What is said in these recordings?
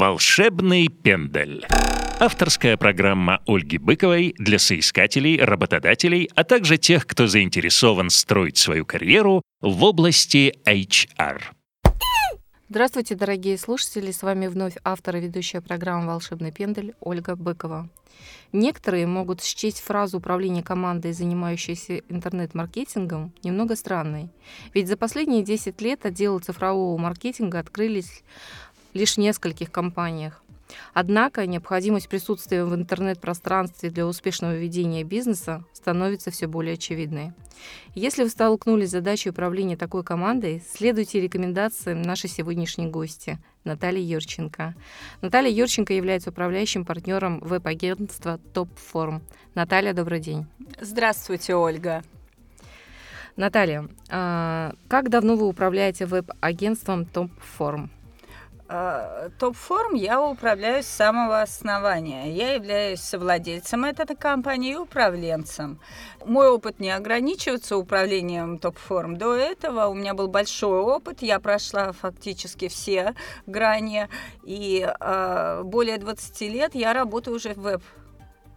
Волшебный пендель. Авторская программа Ольги Быковой для соискателей, работодателей, а также тех, кто заинтересован строить свою карьеру в области HR. Здравствуйте, дорогие слушатели! С вами вновь автор и ведущая программы «Волшебный пендель» Ольга Быкова. Некоторые могут счесть фразу управления командой, занимающейся интернет-маркетингом, немного странной. Ведь за последние 10 лет отделы цифрового маркетинга открылись лишь в нескольких компаниях. Однако необходимость присутствия в интернет-пространстве для успешного ведения бизнеса становится все более очевидной. Если вы столкнулись с задачей управления такой командой, следуйте рекомендациям нашей сегодняшней гости Натальи Юрченко. Наталья Юрченко является управляющим партнером веб-агентства Топформ. Наталья, добрый день. Здравствуйте, Ольга. Наталья, а как давно вы управляете веб-агентством Топформ? Э, топ-форм я управляю с самого основания. Я являюсь совладельцем этой компании и управленцем. Мой опыт не ограничивается управлением топ-форм. До этого у меня был большой опыт. Я прошла фактически все грани. И э, более 20 лет я работаю уже в веб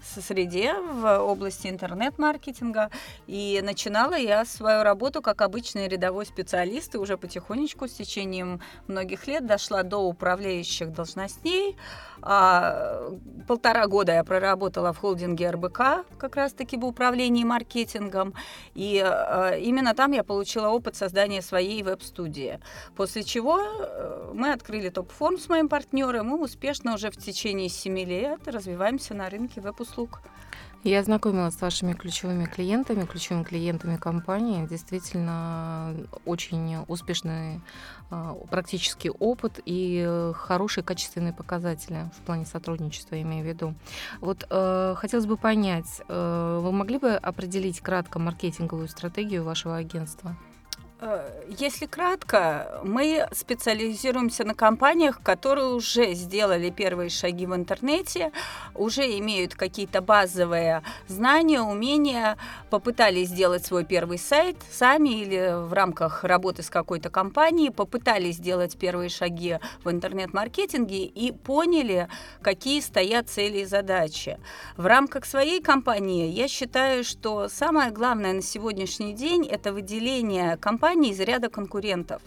среде в области интернет-маркетинга. И начинала я свою работу как обычный рядовой специалист, и уже потихонечку с течением многих лет дошла до управляющих должностей. А, полтора года я проработала в холдинге РБК, как раз-таки в управлении маркетингом. И а, именно там я получила опыт создания своей веб-студии. После чего э, мы открыли топ-форм с моим партнером, и успешно уже в течение семи лет развиваемся на рынке веб-услуг. Я ознакомилась с вашими ключевыми клиентами, ключевыми клиентами компании. Действительно, очень успешный а, практический опыт и хорошие качественные показатели в плане сотрудничества, имею в виду. Вот э, хотелось бы понять, э, вы могли бы определить кратко маркетинговую стратегию вашего агентства? Э, если кратко, мы специализируемся на компаниях, которые уже сделали первые шаги в интернете, уже имеют какие-то базовые знания, умения, попытались сделать свой первый сайт сами или в рамках работы с какой-то компанией, попытались сделать первые шаги в интернет-маркетинге и поняли, какие стоят цели и задачи. В рамках своей компании я считаю, что самое главное на сегодняшний день это выделение компании компаний из ряда конкурентов.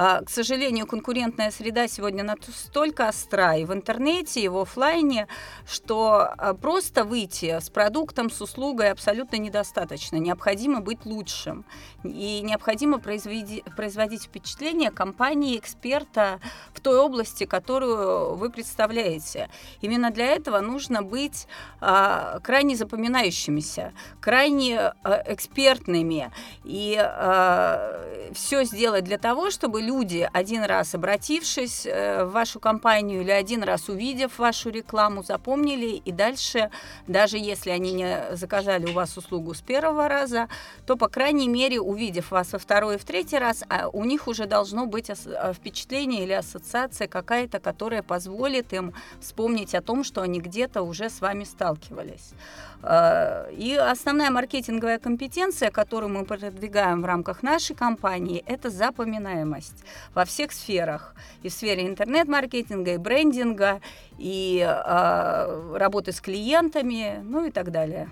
А, к сожалению, конкурентная среда сегодня настолько остра и в интернете, и в офлайне, что а, просто выйти с продуктом, с услугой абсолютно недостаточно. Необходимо быть лучшим. И необходимо произведи, производить впечатление компании, эксперта в той области, которую вы представляете. Именно для этого нужно быть а, крайне запоминающимися, крайне а, экспертными и а, все сделать для того, чтобы люди, один раз обратившись э, в вашу компанию или один раз увидев вашу рекламу, запомнили и дальше, даже если они не заказали у вас услугу с первого раза, то, по крайней мере, увидев вас во второй и в третий раз, а у них уже должно быть э, впечатление или ассоциация какая-то, которая позволит им вспомнить о том, что они где-то уже с вами сталкивались. Э, и основная маркетинговая компетенция, которую мы продвигаем в рамках нашей компании, это запоминаемость во всех сферах. И в сфере интернет-маркетинга, и брендинга, и э, работы с клиентами, ну и так далее.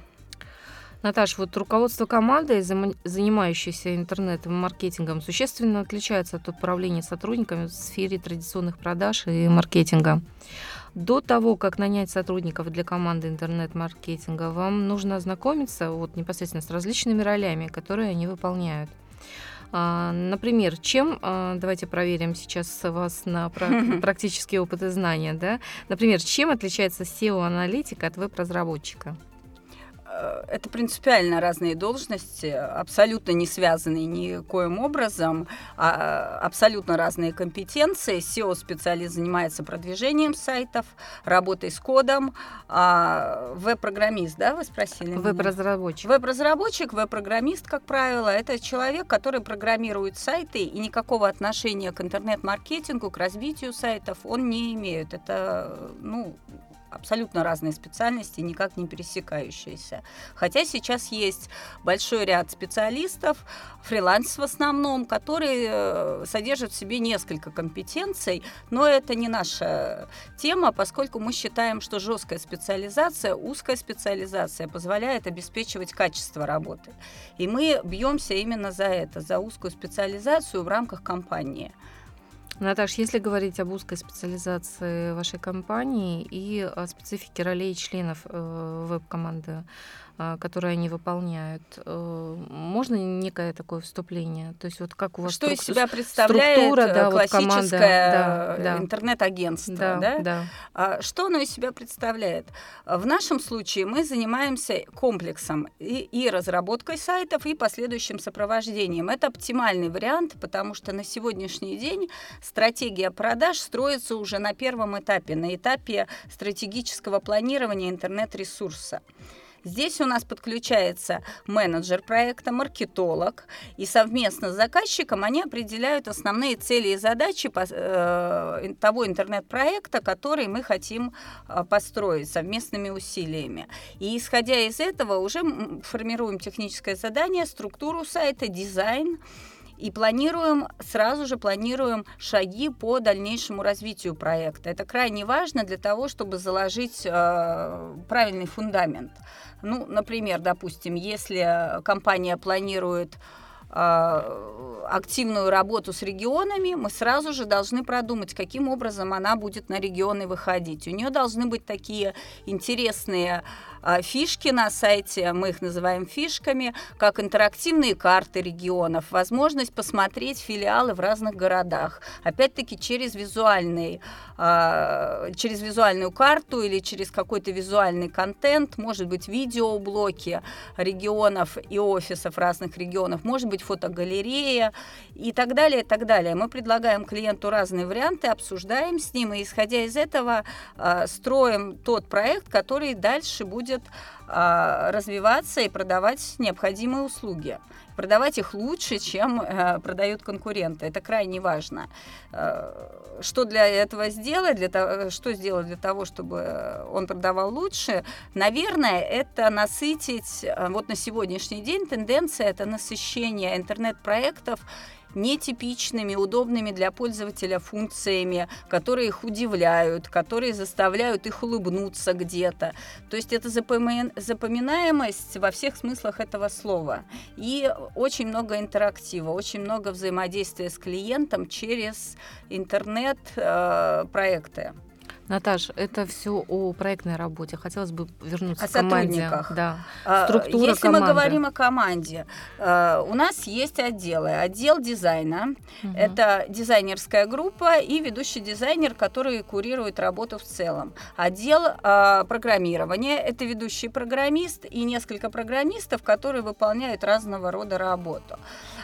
Наташа, вот руководство командой, занимающейся интернет-маркетингом, существенно отличается от управления сотрудниками в сфере традиционных продаж и маркетинга. До того, как нанять сотрудников для команды интернет-маркетинга, вам нужно ознакомиться вот непосредственно с различными ролями, которые они выполняют. А, например, чем, а, давайте проверим сейчас вас на практические опыты знания, да? Например, чем отличается SEO-аналитик от веб-разработчика? Э, это принципиально разные должности, абсолютно не связанные никоим образом, а абсолютно разные компетенции. SEO-специалист занимается продвижением сайтов, работой с кодом, а веб-программист, да, вы спросили? Веб-разработчик. Веб-разработчик, веб-программист, как правило, это человек, который программирует сайты и никакого отношения к интернет-маркетингу, к развитию сайтов он не имеет. Это, ну, абсолютно разные специальности, никак не пересекающиеся. Хотя сейчас есть большой ряд специалистов, фриланс в основном, которые э, содержат в себе несколько компетенций, но это не наша тема, поскольку мы считаем, что жесткая специализация, узкая специализация позволяет обеспечивать качество работы. И мы бьемся именно за это, за узкую специализацию в рамках компании. Наташ, если говорить об узкой специализации вашей компании и о специфике ролей членов э, веб-команды, которые они выполняют. Э, можно некое такое вступление? То есть вот как у вас что из себя представляет структура, да, классическое вот да, интернет-агентство, да, да? Да. А, что оно из себя представляет? В нашем случае мы занимаемся комплексом и, и разработкой сайтов, и последующим сопровождением. Это оптимальный вариант, потому что на сегодняшний день стратегия продаж строится уже на первом этапе, на этапе стратегического планирования интернет-ресурса. Здесь у нас подключается менеджер проекта, маркетолог, и совместно с заказчиком они определяют основные цели и задачи э, того интернет-проекта, который мы хотим э, построить совместными усилиями. И исходя из этого уже формируем техническое задание, структуру сайта, дизайн, и планируем, сразу же планируем шаги по дальнейшему развитию проекта. Это крайне важно для того, чтобы заложить э, правильный фундамент. Ну, например, допустим, если компания планирует э, активную работу с регионами, мы сразу же должны продумать, каким образом она будет на регионы выходить. У нее должны быть такие интересные фишки на сайте, мы их называем фишками, как интерактивные карты регионов, возможность посмотреть филиалы в разных городах, опять-таки через визуальный, а, через визуальную карту или через какой-то визуальный контент, может быть видеоблоки регионов и офисов разных регионов, может быть фотогалерея и так далее, и так далее. Мы предлагаем клиенту разные варианты, обсуждаем с ним, и исходя из этого а, строим тот проект, который дальше будет будет а, развиваться и продавать необходимые услуги. Продавать их лучше, чем э, продают конкуренты. Это крайне важно. Э, что для этого сделать? Для того, что сделать для того, чтобы он продавал лучше? Наверное, это насытить... Э, вот на сегодняшний день тенденция – это насыщение интернет-проектов нетипичными, удобными для пользователя функциями, которые их удивляют, которые заставляют их улыбнуться где-то. То есть это запоминаемость во всех смыслах этого слова. И очень много интерактива, очень много взаимодействия с клиентом через интернет-проекты. Наташ, это все о проектной работе. Хотелось бы вернуться о к команде. сотрудниках. Да. А, Структура Если команды. мы говорим о команде, э, у нас есть отделы. Отдел дизайна, угу. это дизайнерская группа и ведущий дизайнер, который курирует работу в целом. Отдел э, программирования, это ведущий программист и несколько программистов, которые выполняют разного рода работу.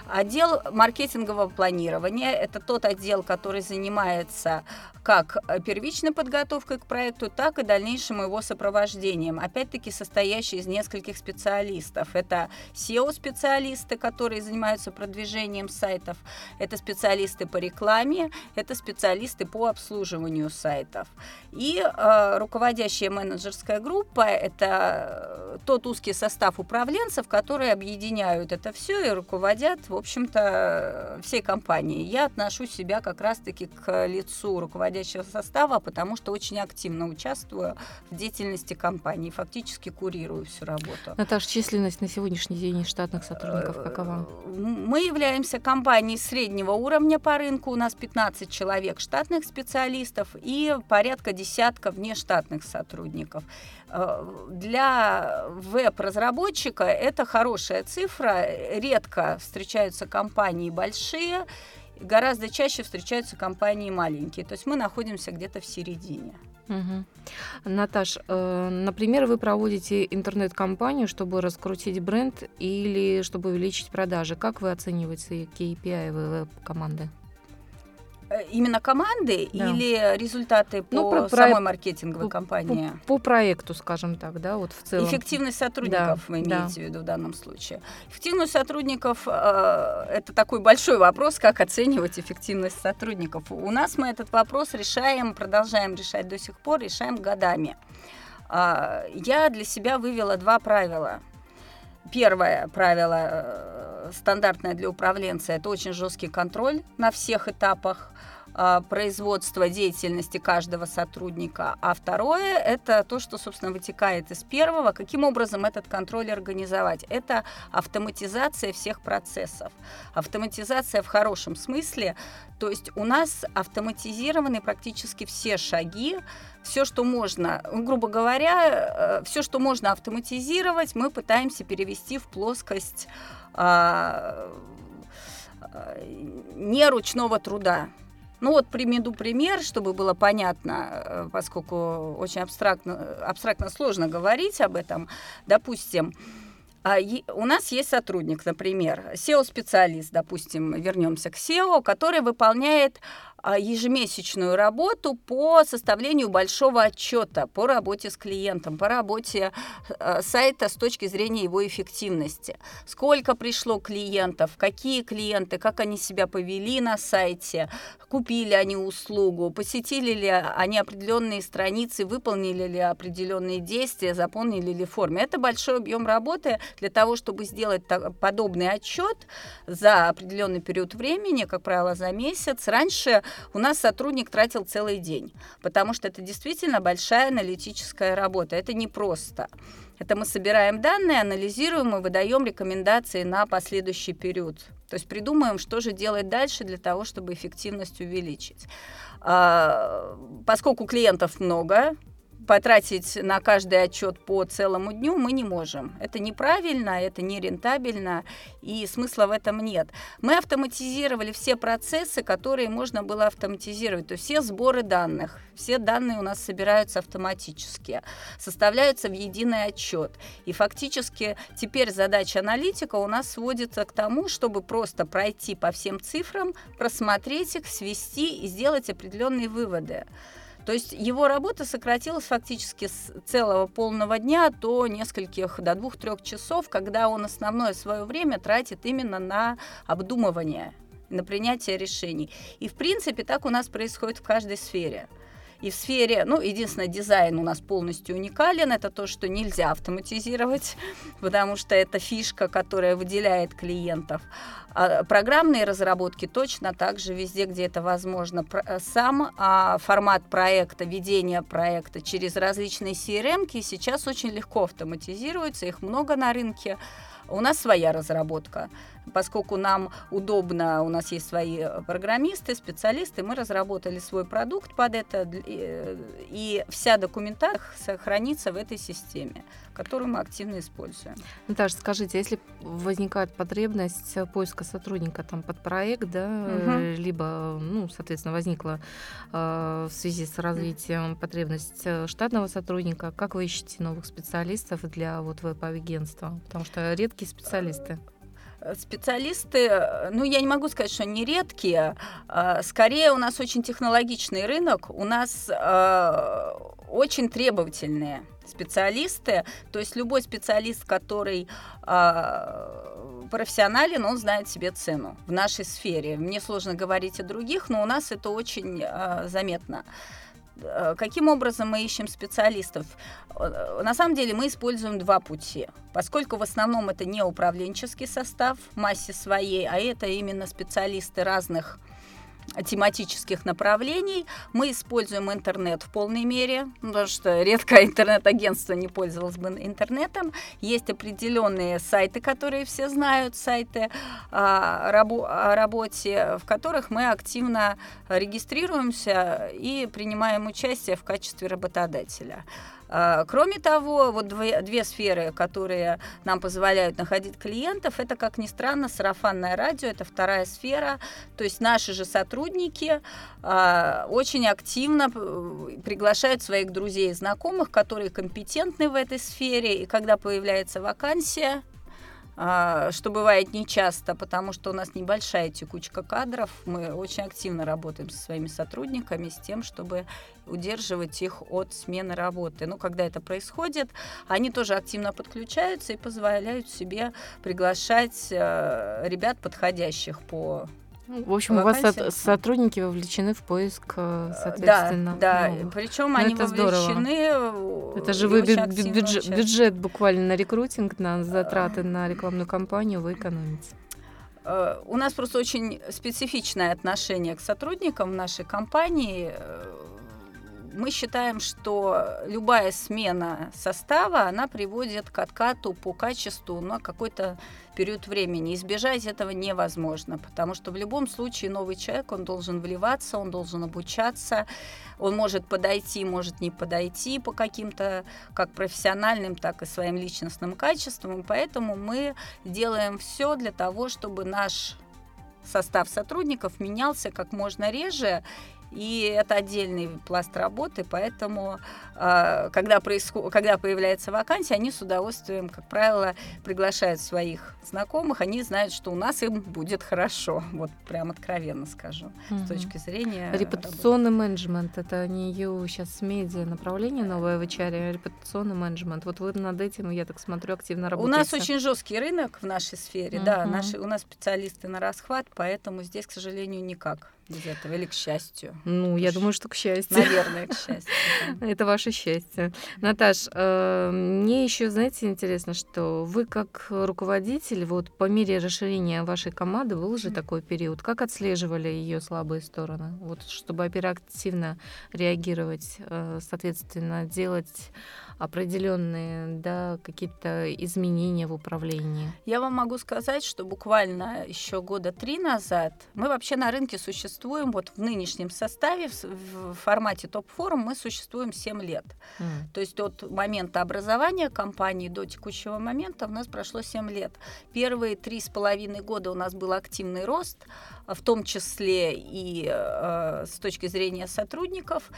Отдел маркетингового планирования – это тот отдел, который занимается как первичной подготовкой к проекту, так и дальнейшим его сопровождением. Опять-таки состоящий из нескольких специалистов. Это SEO-специалисты, которые занимаются продвижением сайтов, это специалисты по рекламе, это специалисты по обслуживанию сайтов. И э, руководящая менеджерская группа – это тот узкий состав управленцев, которые объединяют это все и руководят, в общем-то, всей компанией. Я отношу себя как раз-таки к лицу руководящего состава, потому что очень активно участвую в деятельности компании, фактически курирую всю работу. Наташа, численность на сегодняшний день штатных сотрудников какова? Мы являемся компанией среднего уровня по рынку, у нас 15 человек штатных специалистов и порядка десятка внештатных сотрудников. Э, для веб-разработчика это хорошая цифра. Редко встречаются компании большие, гораздо чаще встречаются компании маленькие. То есть мы находимся где-то в середине. Угу. Наташ, э, например, вы проводите интернет-компанию, чтобы раскрутить бренд или чтобы увеличить продажи. Как вы оцениваете KPI веб-команды? Э, именно команды да. или результаты ну, по про, самой маркетинговой по, компании? По, по проекту, скажем так, да, вот в целом. Эффективность сотрудников да, вы имеете да. в виду в данном случае. Эффективность сотрудников э, это такой большой вопрос, как оценивать эффективность сотрудников. У нас мы этот вопрос решаем, продолжаем решать до сих пор, решаем годами. Э, я для себя вывела два правила. Первое правило э, стандартное для управленца – это очень жесткий контроль на всех этапах производства деятельности каждого сотрудника, а второе – это то, что, собственно, вытекает из первого. Каким образом этот контроль организовать? Это автоматизация всех процессов. Автоматизация в хорошем смысле, то есть у нас автоматизированы практически все шаги, все, что можно, грубо говоря, э, все, что можно автоматизировать, мы пытаемся перевести в плоскость а, а, не ручного труда. Ну вот приведу пример, чтобы было понятно, э, поскольку очень абстрактно, абстрактно сложно говорить об этом. Допустим, а, у нас есть сотрудник, например, SEO-специалист, допустим, вернемся к SEO, который выполняет ежемесячную работу по составлению большого отчета по работе с клиентом, по работе а, сайта с точки зрения его эффективности. Сколько пришло клиентов, какие клиенты, как они себя повели на сайте, купили они услугу, посетили ли они определенные страницы, выполнили ли определенные действия, заполнили ли формы. Это большой объем работы для того, чтобы сделать подобный отчет за определенный период времени, как правило, за месяц. Раньше у нас сотрудник тратил целый день, потому что это действительно большая аналитическая работа. Это не просто. Это мы собираем данные, анализируем и выдаем рекомендации на последующий период. То есть придумаем, что же делать дальше для того, чтобы эффективность увеличить. А, поскольку клиентов много, потратить на каждый отчет по целому дню мы не можем. Это неправильно, это не рентабельно, и смысла в этом нет. Мы автоматизировали все процессы, которые можно было автоматизировать, то есть все сборы данных, все данные у нас собираются автоматически, составляются в единый отчет. И фактически теперь задача аналитика у нас сводится к тому, чтобы просто пройти по всем цифрам, просмотреть их, свести и сделать определенные выводы. То есть его работа сократилась фактически с целого полного дня до нескольких, до двух-трех часов, когда он основное свое время тратит именно на обдумывание, на принятие решений. И в принципе так у нас происходит в каждой сфере. И в сфере, ну, единственное, дизайн у нас полностью уникален. Это то, что нельзя автоматизировать, потому что это фишка, которая выделяет клиентов. А программные разработки точно так же везде, где это возможно. Э, сам а, формат проекта, ведение проекта через различные CRM сейчас очень легко автоматизируется, их много на рынке. У нас своя разработка. Поскольку нам удобно, у нас есть свои э, программисты, специалисты, мы разработали свой продукт под это, э, и вся документация сохранится в этой системе, которую мы активно используем. Наташа, скажите, если возникает потребность поиска сотрудника там под проект, да, угу. либо, ну, соответственно, возникла э, в связи с развитием потребность штатного сотрудника, как вы ищете новых специалистов для вот веб-агентства? Потому что редкие специалисты специалисты, ну, я не могу сказать, что они редкие. А, скорее, у нас очень технологичный рынок, у нас э, очень требовательные специалисты. То есть любой специалист, который э, профессионален, он знает себе цену в нашей сфере. Мне сложно говорить о других, но у нас это очень э, заметно. Э, каким образом мы ищем специалистов? Э, на самом деле мы используем два пути, поскольку в основном это не управленческий состав в массе своей, а это именно специалисты разных тематических направлений. Мы используем интернет в полной мере, потому что редко интернет-агентство не пользовалось бы интернетом. Есть определенные сайты, которые все знают, сайты о, рабо- о работе, в которых мы активно регистрируемся и принимаем участие в качестве работодателя. А, кроме того, вот две, сферы, которые нам позволяют находить клиентов, это, как ни странно, сарафанное радио, это вторая сфера. То есть наши же сотрудники а, очень активно э, приглашают своих друзей и знакомых, которые компетентны в этой сфере, и когда появляется вакансия, что бывает нечасто, потому что у нас небольшая текучка кадров. Мы очень активно работаем со своими сотрудниками с тем, чтобы удерживать их от смены работы. Но когда это происходит, они тоже активно подключаются и позволяют себе приглашать э, ребят, подходящих по ну, в общем, у вас со- сотрудники вовлечены в поиск, э, соответственно. Да, да. Причем ну, они это вовлечены. Здорово. Это же вы бюджет, бюджет буквально на рекрутинг, на затраты на рекламную кампанию вы экономите. Э, у нас просто очень специфичное отношение к сотрудникам в нашей компании э, мы считаем, что любая смена состава, она приводит к откату по качеству на какой-то период времени. Избежать этого невозможно, потому что в любом случае новый человек, он должен вливаться, он должен обучаться, он может подойти, может не подойти по каким-то как профессиональным, так и своим личностным качествам. Поэтому мы делаем все для того, чтобы наш состав сотрудников менялся как можно реже и это отдельный пласт работы, поэтому а, когда, происход... когда появляется вакансия, они с удовольствием, как правило, приглашают своих знакомых, они знают, что у нас им будет хорошо, вот прям откровенно скажу, угу. с точки зрения Репутационный работы. менеджмент, это не ее сейчас медиа направление новое в HR, а репутационный менеджмент. Вот вы над этим, я так смотрю, активно работаете. У нас очень жесткий рынок в нашей сфере, угу. да, наши, у нас специалисты на расхват, поэтому здесь, к сожалению, никак без этого или к счастью? Ну, я думаю, что к счастью. Наверное, к счастью. Это ваше счастье. Наташ, э, мне еще, знаете, интересно, что вы как руководитель, вот по мере расширения вашей команды, был же такой период, как отслеживали ее слабые стороны? Вот чтобы оперативно реагировать, э, соответственно, делать определенные да, какие-то изменения в управлении? Я вам могу сказать, что буквально еще года три назад мы вообще на рынке существуем вот в нынешнем составе, в формате топ-форум мы существуем 7 лет. Mm. То есть от момента образования компании до текущего момента у нас прошло 7 лет. Первые три с половиной года у нас был активный рост, в том числе и э, с точки зрения сотрудников.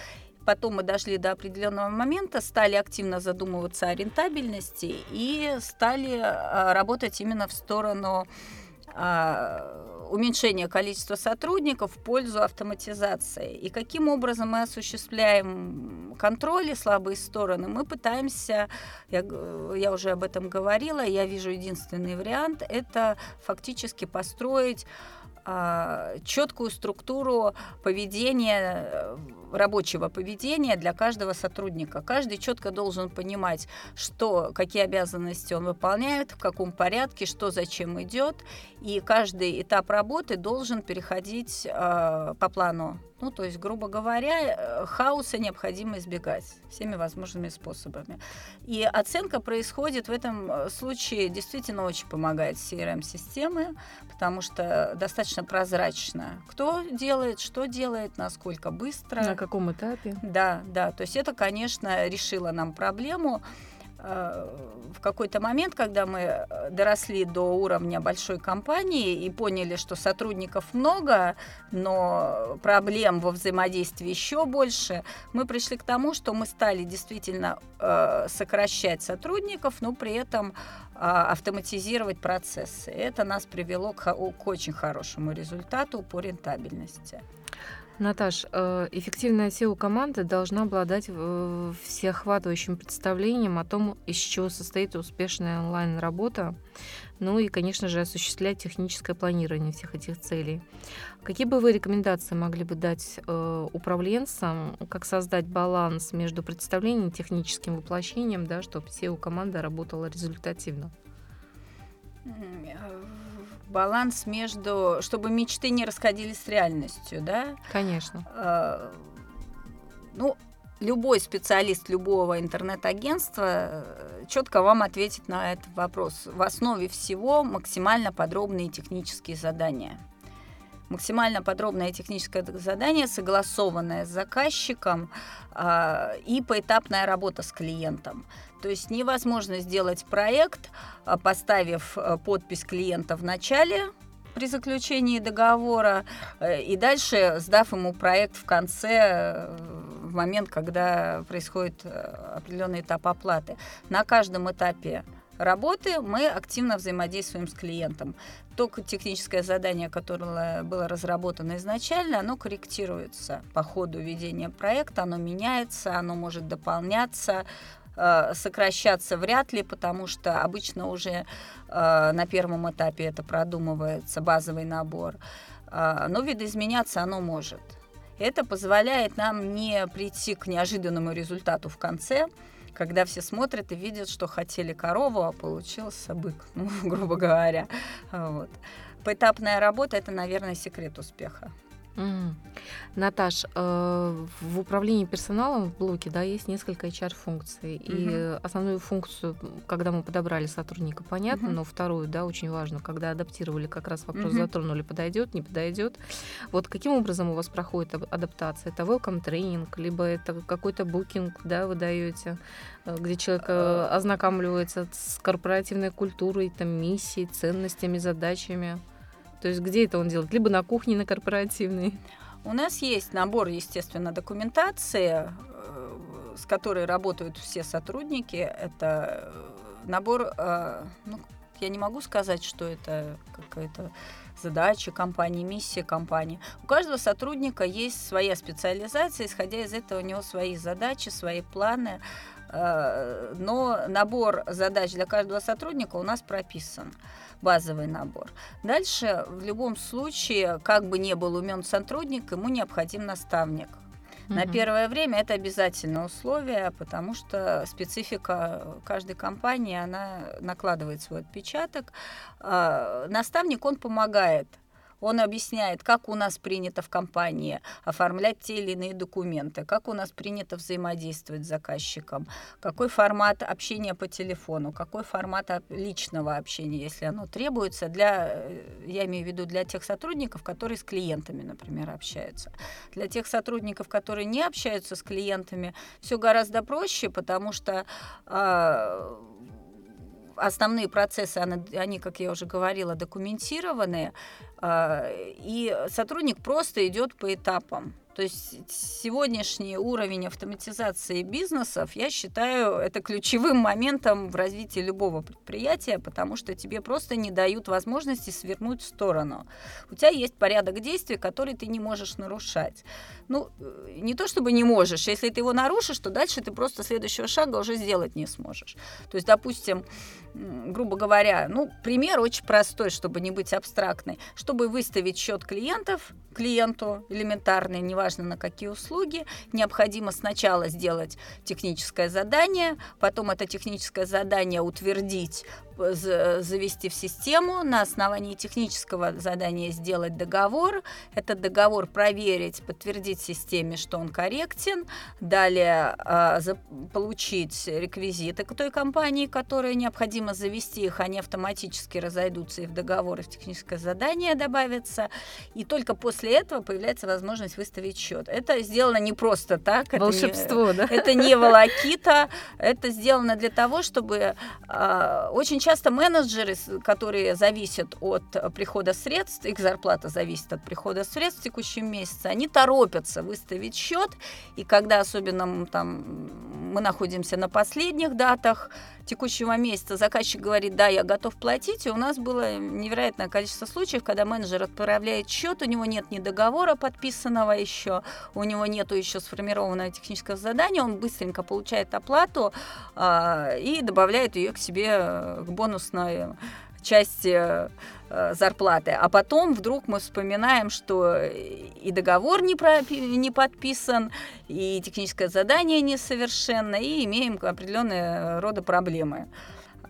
Потом мы дошли до определенного момента, стали активно задумываться о рентабельности и стали а, работать именно в сторону а, уменьшения количества сотрудников в пользу автоматизации. И каким образом мы осуществляем контроль и слабые стороны? Мы пытаемся, я, я уже об этом говорила, я вижу единственный вариант, это фактически построить четкую структуру поведения, э, рабочего поведения для каждого сотрудника. Каждый четко должен понимать, что, какие обязанности он выполняет, в каком порядке, что зачем идет. И каждый этап работы должен переходить э, по плану ну, то есть, грубо говоря, э, хаоса необходимо избегать всеми возможными способами. И оценка происходит в этом э, случае, действительно очень помогает CRM-системы, потому что достаточно прозрачно, кто делает, что делает, насколько быстро. На каком этапе. Да, да. То есть это, конечно, решило нам проблему в какой-то момент, когда мы э, доросли до уровня большой компании и поняли, что сотрудников много, но проблем во взаимодействии еще больше, мы пришли к тому, что мы стали действительно э, сокращать сотрудников, но при этом э, автоматизировать процессы. Это нас привело к, к очень хорошему результату по рентабельности. Наташ, э, эффективная SEO команда должна обладать э, всеохватывающим представлением о том, из чего состоит успешная онлайн-работа, ну и, конечно же, осуществлять техническое планирование всех этих целей. Какие бы вы рекомендации могли бы дать э, управленцам, как создать баланс между представлением и техническим воплощением, да, чтобы SEO-команда работала результативно? Баланс между, чтобы мечты не расходились с реальностью, да? Конечно. Э, ну, любой специалист любого интернет-агентства э, четко вам ответит на этот вопрос. В основе всего максимально подробные технические задания. Максимально подробное техническое задание, согласованное с заказчиком э, и поэтапная работа с клиентом. То есть невозможно сделать проект, а, поставив э, подпись клиента в начале при заключении договора э, и дальше сдав ему проект в конце, э, в момент, когда происходит определенный этап оплаты. На каждом этапе работы мы активно взаимодействуем с клиентом. То техническое задание, которое было разработано изначально, оно корректируется по ходу ведения проекта, оно меняется, оно может дополняться, сокращаться вряд ли, потому что обычно уже э, на первом этапе это продумывается базовый набор. Э, но видоизменяться оно может. Это позволяет нам не прийти к неожиданному результату в конце, когда все смотрят и видят, что хотели корову, а получился бык, ну, грубо говоря. Вот. Поэтапная работа – это, наверное, секрет успеха. Mm. Наташ, э, в управлении персоналом в блоке да, есть несколько HR-функций. Mm-hmm. И основную функцию, когда мы подобрали сотрудника, понятно, mm-hmm. но вторую, да, очень важно, когда адаптировали, как раз вопрос mm-hmm. затронули, подойдет, не подойдет. Вот каким образом у вас проходит адаптация? Это welcome тренинг, либо это какой-то букинг, да, вы даете, э, где человек э, ознакомливается с корпоративной культурой, там, миссией, ценностями, задачами? То есть где это он делает? Либо на кухне, на корпоративной? У нас есть набор, естественно, документации, э, с которой работают все сотрудники. Это э, набор, э, ну, я не могу сказать, что это какая-то задача компании, миссия компании. У каждого сотрудника есть своя специализация, исходя из этого у него свои задачи, свои планы, но набор задач для каждого сотрудника у нас прописан базовый набор. Дальше в любом случае, как бы не был умен сотрудник, ему необходим наставник. Mm-hmm. На первое время это обязательное условие, потому что специфика каждой компании, она накладывает свой отпечаток. А, наставник, он помогает он объясняет, как у нас принято в компании оформлять те или иные документы, как у нас принято взаимодействовать с заказчиком, какой формат общения по телефону, какой формат личного общения, если оно требуется, для, э, я имею в виду для тех сотрудников, которые с клиентами, например, общаются. Для тех сотрудников, которые не общаются с клиентами, все гораздо проще, потому что э, основные процессы, они, как я уже говорила, документированные, а, и сотрудник просто идет по этапам. То есть сегодняшний уровень автоматизации бизнесов, я считаю, это ключевым моментом в развитии любого предприятия, потому что тебе просто не дают возможности свернуть в сторону. У тебя есть порядок действий, который ты не можешь нарушать. Ну, не то чтобы не можешь, если ты его нарушишь, то дальше ты просто следующего шага уже сделать не сможешь. То есть, допустим, грубо говоря, ну, пример очень простой, чтобы не быть абстрактной. Чтобы выставить счет клиентов, клиенту элементарный, неважно на какие услуги, необходимо сначала сделать техническое задание, потом это техническое задание утвердить завести в систему, на основании технического задания сделать договор, этот договор проверить, подтвердить системе, что он корректен, далее э, за, получить реквизиты к той компании, которая необходимо завести их, они автоматически разойдутся и в договор, и в техническое задание добавятся, и только после этого появляется возможность выставить счет. Это сделано не просто так. Волшебство, это да? не, Это не волокита, это сделано для того, чтобы э, очень часто менеджеры, которые зависят от прихода средств, их зарплата зависит от прихода средств в текущем месяце, они торопятся выставить счет, и когда особенно там, мы находимся на последних датах текущего месяца, заказчик говорит, да, я готов платить, и у нас было невероятное количество случаев, когда менеджер отправляет счет, у него нет ни договора подписанного еще, у него нет еще сформированного технического задания, он быстренько получает оплату э, и добавляет ее к себе к бонусной части э, зарплаты. А потом вдруг мы вспоминаем, что и договор не, про, не подписан, и техническое задание несовершенно, и имеем определенные рода проблемы.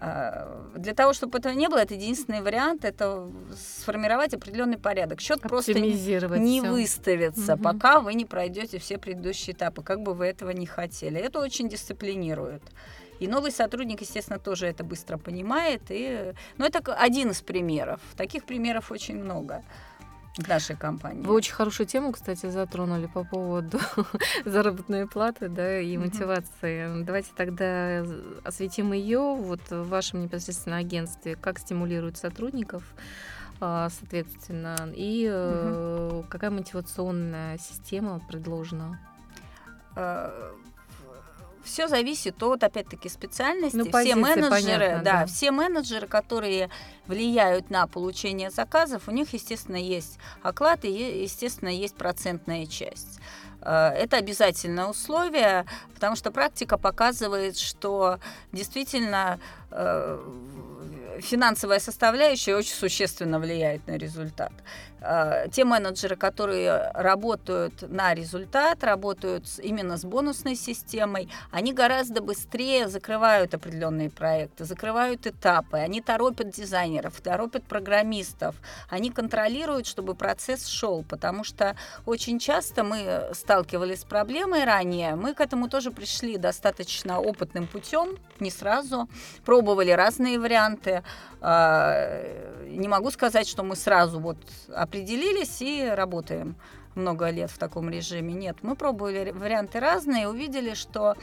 А, для того, чтобы этого не было, это единственный вариант, это сформировать определенный порядок. Счет просто не, не выставится, угу. пока вы не пройдете все предыдущие этапы, как бы вы этого не хотели. Это очень дисциплинирует. И новый сотрудник, естественно, тоже это быстро понимает. И... Но ну, это один из примеров. Таких примеров очень много в нашей компании. Вы очень хорошую тему, кстати, затронули по поводу заработной платы да, и мотивации. Mm-hmm. Давайте тогда осветим ее вот в вашем непосредственно агентстве, как стимулируют сотрудников а, соответственно, и mm-hmm. какая мотивационная система предложена? Э, все зависит от, опять-таки, специальности. Ну, все позиции, менеджеры, понятно, да, да. все менеджеры, которые влияют на получение заказов, у них, естественно, есть оклад и, естественно, есть процентная часть. Э, Это обязательное условие, потому что практика показывает, что действительно э, финансовая составляющая очень существенно влияет на результат. Э, Те менеджеры, которые работают на результат, работают именно с бонусной системой, они гораздо быстрее закрывают определенные проекты, закрывают этапы, они торопят дизайнеров, торопят программистов, они контролируют, чтобы процесс шел, потому что очень часто мы сталкивались с проблемой ранее, мы к этому тоже пришли достаточно опытным путем, не сразу, пробовали разные варианты. А, Не могу сказать, что мы сразу вот определились и работаем много лет в таком режиме. Нет, мы пробовали варианты разные, увидели, что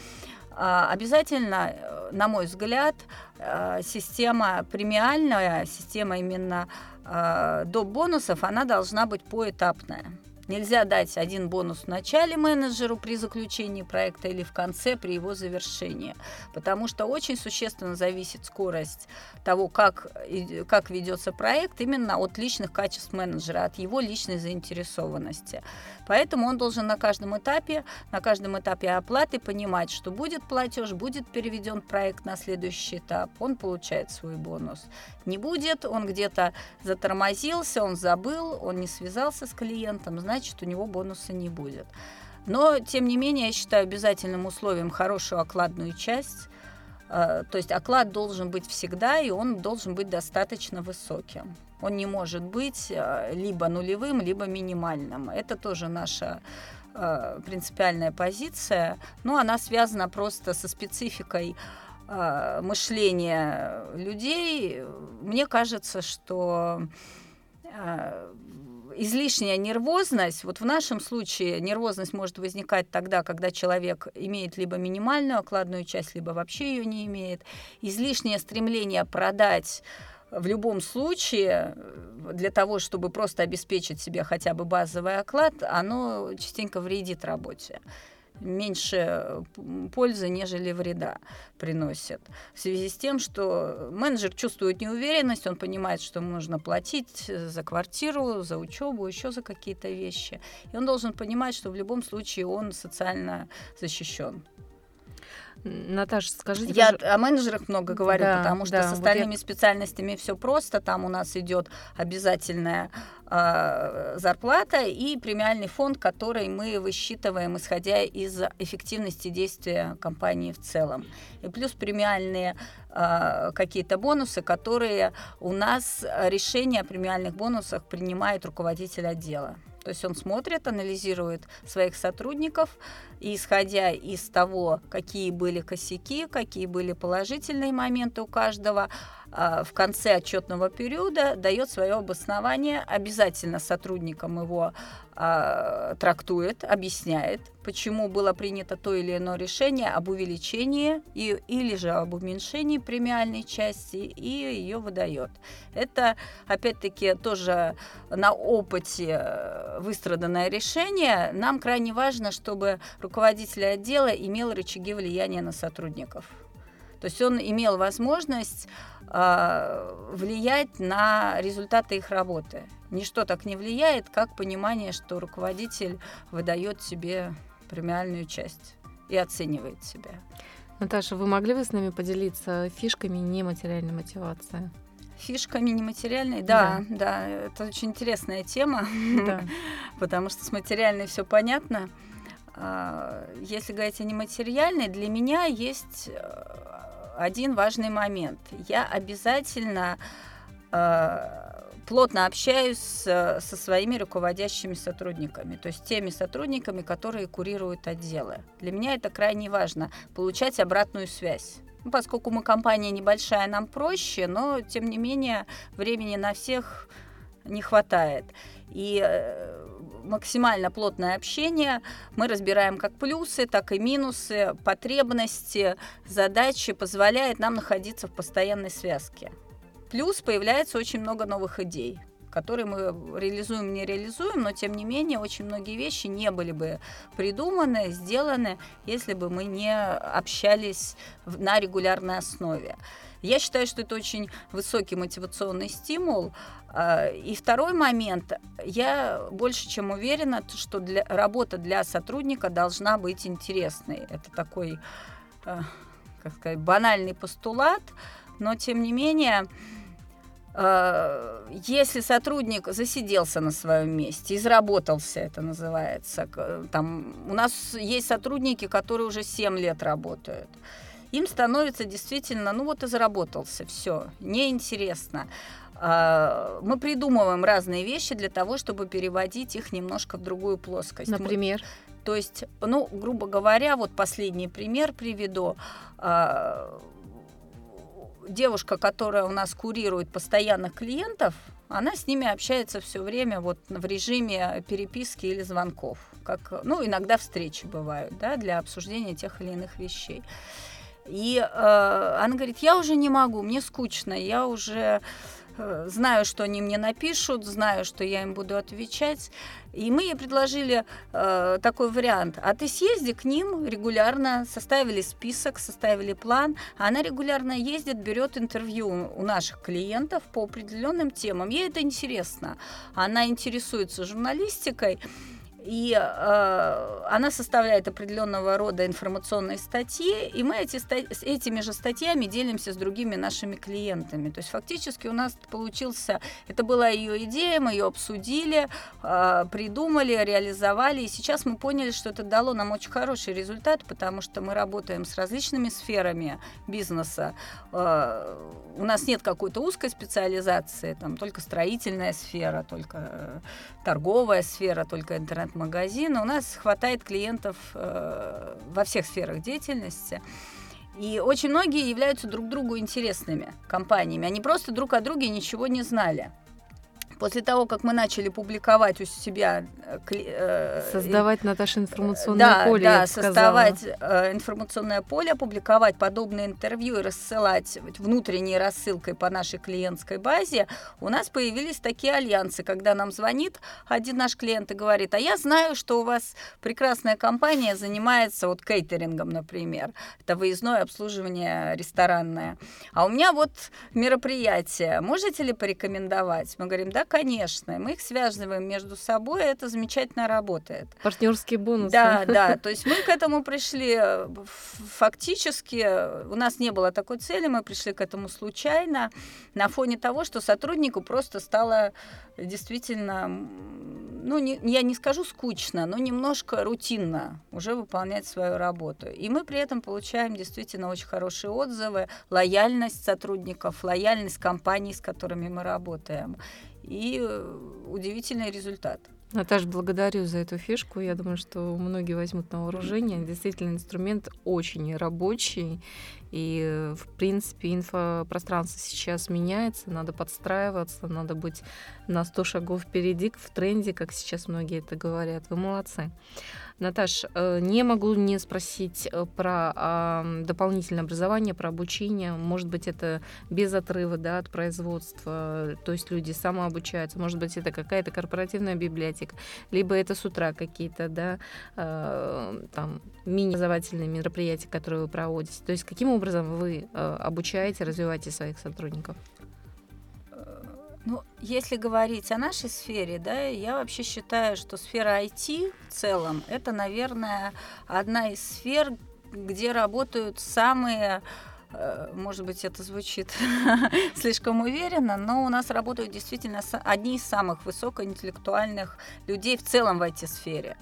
а, обязательно, э, на мой взгляд, а, система премиальная, система именно доп. бонусов, она должна быть поэтапная. Нельзя дать один бонус в начале менеджеру при заключении проекта или в конце при его завершении, потому что очень существенно зависит скорость того, как, как ведется проект, именно от личных качеств менеджера, от его личной заинтересованности. Поэтому он должен на каждом этапе, на каждом этапе оплаты понимать, что будет платеж, будет переведен проект на следующий этап, он получает свой бонус. Не будет, он где-то затормозился, он забыл, он не связался с клиентом, значит, у него бонуса не будет. Но, тем не менее, я считаю обязательным условием хорошую окладную часть. Э, То есть оклад должен быть всегда, и он должен быть достаточно высоким. Он не может быть э, либо нулевым, либо минимальным. Это тоже наша э, принципиальная позиция, но она связана просто со спецификой э, мышления людей. Мне кажется, что излишняя нервозность, вот в нашем случае нервозность может возникать тогда, когда человек имеет либо минимальную окладную часть, либо вообще ее не имеет. Излишнее стремление продать в любом случае э, для того, чтобы просто обеспечить себе хотя бы базовый оклад, оно частенько вредит работе меньше э, пользы, нежели вреда приносит. В связи с тем, что менеджер чувствует неуверенность, он понимает, что ему нужно платить э, за квартиру, за учебу, еще за какие-то вещи. И он должен понимать, что в любом случае он социально защищен. Наташа, скажите, Я пожалуйста, о менеджерах много говорю, Да, потому что да, с вот остальными специальностями все просто. Там у нас идет обязательная э, зарплата и премиальный фонд, который мы высчитываем, исходя из эффективности действия компании в целом. И плюс премиальные э, какие-то бонусы, которые у нас э, решение о премиальных бонусах принимает руководитель отдела. То есть он смотрит, анализирует своих сотрудников, и исходя из того, какие были косяки, какие были положительные моменты у каждого, в конце отчетного периода дает свое обоснование, обязательно сотрудникам его а, трактует, объясняет, почему было принято то или иное решение об увеличении и, или же об уменьшении премиальной части и ее выдает. Это, опять-таки, тоже на опыте э, выстраданное решение. Нам крайне важно, чтобы руководитель отдела имел рычаги влияния на сотрудников. То есть он имел возможность влиять на результаты их работы. Ничто так не влияет, как понимание, что руководитель выдает себе премиальную часть и оценивает себя. Наташа, вы могли бы с нами поделиться фишками нематериальной мотивации? Фишками нематериальной, да, да, это очень интересная тема, Да. потому что с материальной все понятно. А, Если говорить о нематериальной, для меня есть э, один важный момент. Я обязательно э, плотно общаюсь с- со своими руководящими сотрудниками, то есть теми сотрудниками, которые курируют отделы. Для меня это крайне важно, получать обратную связь. Ну, поскольку мы компания небольшая, нам проще, но тем не менее времени на всех не хватает. И э, максимально плотное общение. Мы разбираем как плюсы, так и минусы, потребности, задачи, позволяет нам находиться в постоянной связке. Плюс появляется очень много новых идей. которые мы реализуем, не реализуем, но тем не менее очень многие вещи не были бы придуманы, сделаны, если бы мы не общались на регулярной основе. Я считаю, что это очень высокий мотивационный стимул. А, и второй момент. Я больше чем уверена, что для, работа для сотрудника должна быть интересной. Это такой, а, как сказать, банальный постулат, но тем не менее а, если сотрудник засиделся на своем месте, изработался, это называется, там, у нас есть сотрудники, которые уже 7 лет работают, им становится действительно, ну вот и заработался, все, неинтересно. А, мы придумываем разные вещи для того, чтобы переводить их немножко в другую плоскость. Например? Мы, то есть, ну, грубо говоря, вот последний пример приведу. А, девушка, которая у нас курирует постоянных клиентов, она с ними общается все время вот в режиме переписки или звонков. Как, ну, иногда встречи бывают, да, для обсуждения тех или иных вещей. И э, она говорит, я уже не могу, мне скучно, я уже э, знаю, что они мне напишут, знаю, что я им буду отвечать. И мы ей предложили э, такой вариант. А ты съезди к ним регулярно, составили список, составили план. Она регулярно ездит, берет интервью у наших клиентов по определенным темам. Ей это интересно. Она интересуется журналистикой. И э, она составляет определенного рода информационные статьи, и мы эти, с этими же статьями делимся с другими нашими клиентами. То есть фактически у нас получился, это была ее идея, мы ее обсудили, э, придумали, реализовали, и сейчас мы поняли, что это дало нам очень хороший результат, потому что мы работаем с различными сферами бизнеса. Э, у нас нет какой-то узкой специализации, там только строительная сфера, только э, торговая сфера, только интернет интернет-магазин. У нас хватает клиентов э, во всех сферах деятельности. И очень многие являются друг другу интересными компаниями. Они просто друг о друге ничего не знали. После того, как мы начали публиковать у себя... Э, э создавать, Наташа, информационное да, поле, Да, создавать э, информационное поле, публиковать подобные интервью и рассылать внутренней рассылкой по нашей клиентской базе, у нас появились такие альянсы, когда нам звонит один наш клиент и говорит, а я знаю, что у вас прекрасная компания занимается вот кейтерингом, например, это выездное обслуживание ресторанное, а у меня вот мероприятие, можете ли порекомендовать? Мы говорим, да, конечно. Мы их связываем между собой, это замечательно работает. Партнерские бонусы. Да, да. То есть мы к этому пришли э, фактически, у нас не было такой цели, мы пришли к этому случайно, на фоне того, что сотруднику просто стало действительно, ну, не, я не скажу скучно, но немножко рутинно уже выполнять свою работу. И мы при этом получаем действительно очень хорошие отзывы, лояльность сотрудников, лояльность компаний, с которыми мы работаем и э, удивительный результат. Наташа, благодарю за эту фишку. Я думаю, что многие возьмут на вооружение. Действительно, инструмент очень рабочий. И, в принципе, инфопространство сейчас меняется, надо подстраиваться, надо быть на 100 шагов впереди, в тренде, как сейчас многие это говорят. Вы молодцы. Наташ, э, не могу не спросить э, про дополнительное образование, про обучение. Может быть, это без отрыва да, от производства, то есть люди самообучаются. Может быть, это какая-то корпоративная библиотека, либо это с утра какие-то да, э, там мини-образовательные мероприятия, которые вы проводите. То есть каким образом вы обучаете, развиваете своих сотрудников? Ну, если говорить о нашей сфере, да, я вообще считаю, что сфера IT в целом это, наверное, одна из сфер, где работают самые э, может быть, это звучит слишком уверенно, но у нас работают действительно одни из самых высокоинтеллектуальных людей в целом в IT-сфере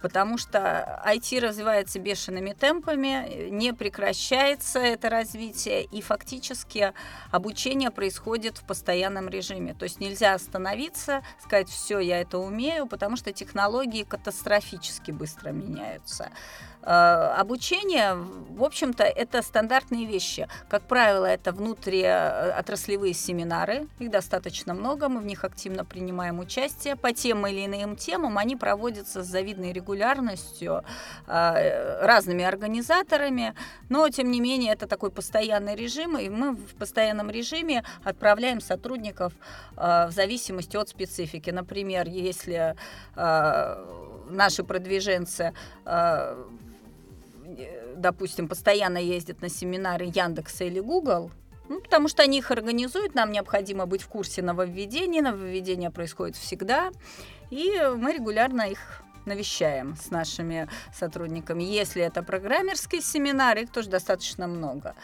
потому что IT развивается бешеными темпами, не прекращается это развитие, и фактически обучение происходит в постоянном режиме. То есть нельзя остановиться, сказать, все, я это умею, потому что технологии катастрофически быстро меняются. Э, обучение, в общем-то, это стандартные вещи. Как правило, это внутриотраслевые семинары, их достаточно много, мы в них активно принимаем участие. По тем или иным темам они проводятся с завидной регулярностью э, разными организаторами, но, тем не менее, это такой постоянный режим, и мы в постоянном режиме отправляем сотрудников э, в зависимости от специфики. Например, если наши продвиженцы допустим, постоянно ездят на семинары Яндекса или Google, ну, потому что они их организуют, нам необходимо быть в курсе нововведений, нововведения происходят всегда, и мы регулярно их навещаем с нашими сотрудниками. Если это программерские семинары, их тоже достаточно много.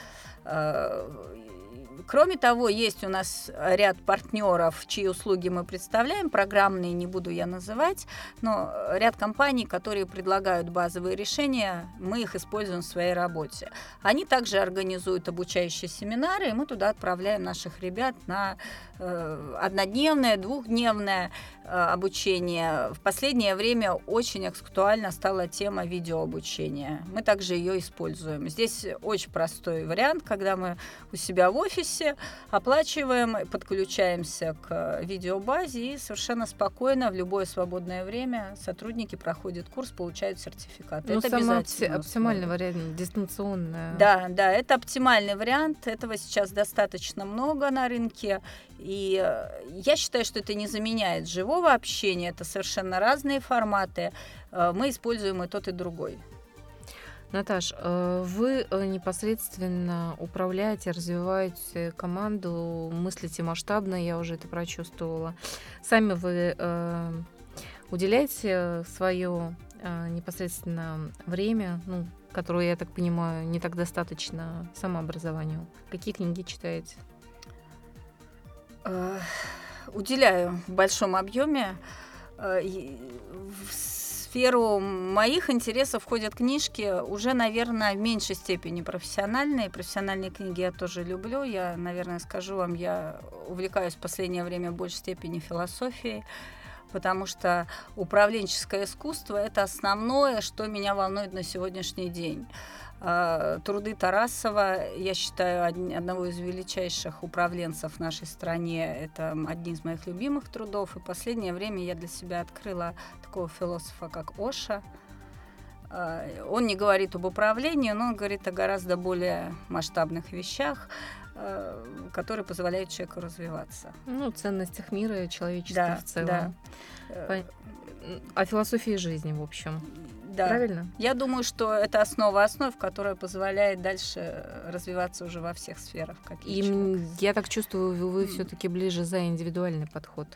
Кроме того, есть у нас ряд партнеров, чьи услуги мы представляем, программные не буду я называть, но ряд компаний, которые предлагают базовые решения, мы их используем в своей работе. Они также организуют обучающие семинары, и мы туда отправляем наших ребят на э, однодневное, двухдневное э, обучение. В последнее время очень актуальна стала тема видеообучения. Мы также ее используем. Здесь очень простой вариант, когда мы у себя в офисе офисе, оплачиваем, подключаемся к видеобазе и совершенно спокойно в любое свободное время сотрудники проходят курс, получают сертификат. Ну, это обязательно. Оптимальный вариант, дистанционная. Да, да, это оптимальный вариант. Этого сейчас достаточно много на рынке. И э, я считаю, что это не заменяет живого общения, это совершенно разные форматы. Э, мы используем и тот, и другой. Наташ, э, вы э, непосредственно управляете, развиваете команду, мыслите масштабно, я уже это прочувствовала. Сами вы э, уделяете свое непосредственно время, ну, которое, я так понимаю, не так достаточно самообразованию. Какие книги читаете? Уделяю в большом объеме сферу моих интересов входят книжки уже, наверное, в меньшей степени профессиональные. Профессиональные книги я тоже люблю. Я, наверное, скажу вам, я увлекаюсь в последнее время в большей степени философией потому что управленческое искусство – это основное, что меня волнует на сегодняшний день. А, труды Тарасова, я считаю, одного из величайших управленцев в нашей стране. Это одни из моих любимых трудов. И последнее время я для себя открыла такого философа, как Оша. А, он не говорит об управлении, но он говорит о гораздо более масштабных вещах, а, которые позволяют человеку развиваться. Ну, ценностях мира и человечества да, в целом. Да. О философии жизни, в общем. Да. Правильно? Я думаю, что это основа основ, которая позволяет дальше развиваться уже во всех сферах. Как и человек. я так чувствую, вы, вы все-таки ближе за индивидуальный подход.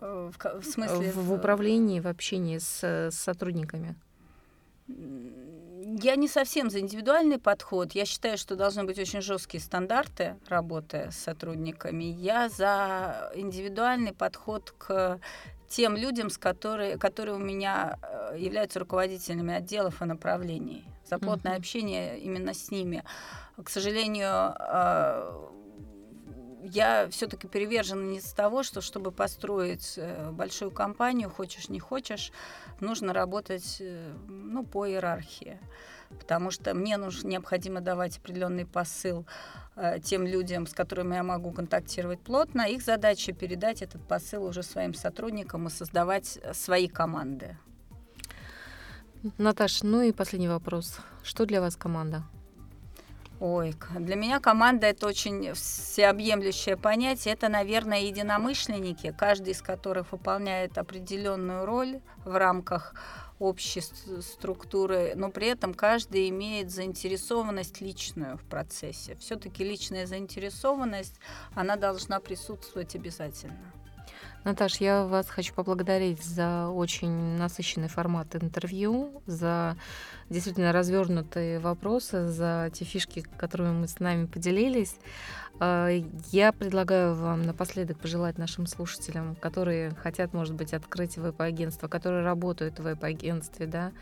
Э, в, в смысле? В, в управлении, в общении с, с сотрудниками. Я не совсем за индивидуальный подход. Я считаю, что должны быть очень жесткие стандарты работы с сотрудниками. Я за индивидуальный подход к тем людям, с которые, которые у меня э, являются руководителями отделов и направлений. За плотное mm-hmm. общение именно с ними. К сожалению, э, я все-таки привержена не с того, что чтобы построить э, большую компанию, хочешь не хочешь, нужно работать ну, по иерархии. Потому что мне нужно, необходимо давать определенный посыл Э, тем людям, с которыми я могу контактировать плотно. Их задача передать этот посыл уже своим сотрудникам и создавать свои команды. Наташа, ну и последний вопрос. Что для вас команда? Ой, для меня команда это очень всеобъемлющее понятие. Это, наверное, единомышленники, каждый из которых выполняет определенную роль в рамках общей структуры, но при этом каждый имеет заинтересованность личную в процессе. Все-таки личная заинтересованность, она должна присутствовать обязательно. Наташ, я вас хочу поблагодарить за очень насыщенный формат интервью, за действительно развернутые вопросы, за те фишки, которыми мы с нами поделились. А, я предлагаю вам напоследок пожелать нашим слушателям, которые хотят, может быть, открыть веб-агентство, которые работают в веб-агентстве, да,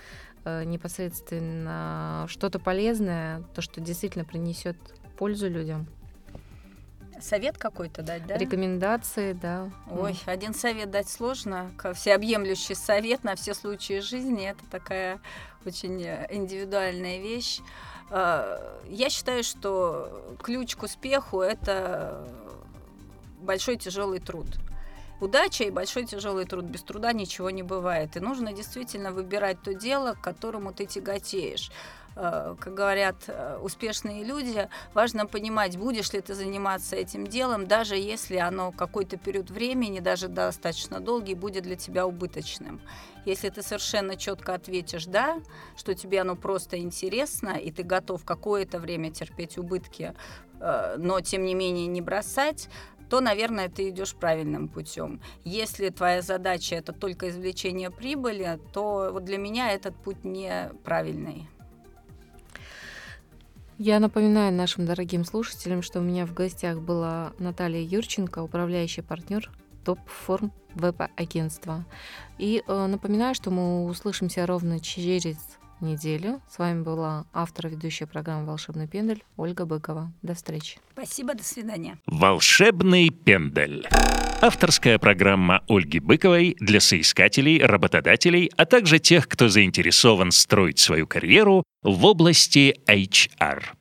э, непосредственно что-то полезное, то, что действительно принесет пользу людям. Совет какой-то дать, да? Рекомендации, да. Ой, mm. один совет дать сложно. Всеобъемлющий совет на все случаи жизни. Это такая очень индивидуальная вещь. Э, я считаю, что ключ к успеху – это большой тяжелый труд. Удача и большой тяжелый труд. Без труда ничего не бывает. И нужно действительно выбирать то дело, к которому ты тяготеешь. Э, как говорят э, успешные люди, важно понимать, будешь ли ты заниматься этим делом, даже если оно какой-то период времени, даже достаточно долгий, будет для тебя убыточным. Если ты совершенно четко ответишь «да», что тебе оно просто интересно, и ты готов какое-то время терпеть убытки, э, но тем не менее не бросать, то, наверное, ты идешь правильным путем. Если твоя задача это только извлечение прибыли, то вот для меня этот путь неправильный. Я напоминаю нашим дорогим слушателям, что у меня в гостях была Наталья Юрченко, управляющий партнер топ-форм веб-агентства. И э, напоминаю, что мы услышимся ровно через неделю. С вами была автор ведущая программы «Волшебный пендель» Ольга Быкова. До встречи. Спасибо, до свидания. «Волшебный пендель». Авторская программа Ольги Быковой для соискателей, работодателей, а также тех, кто заинтересован строить свою карьеру в области HR.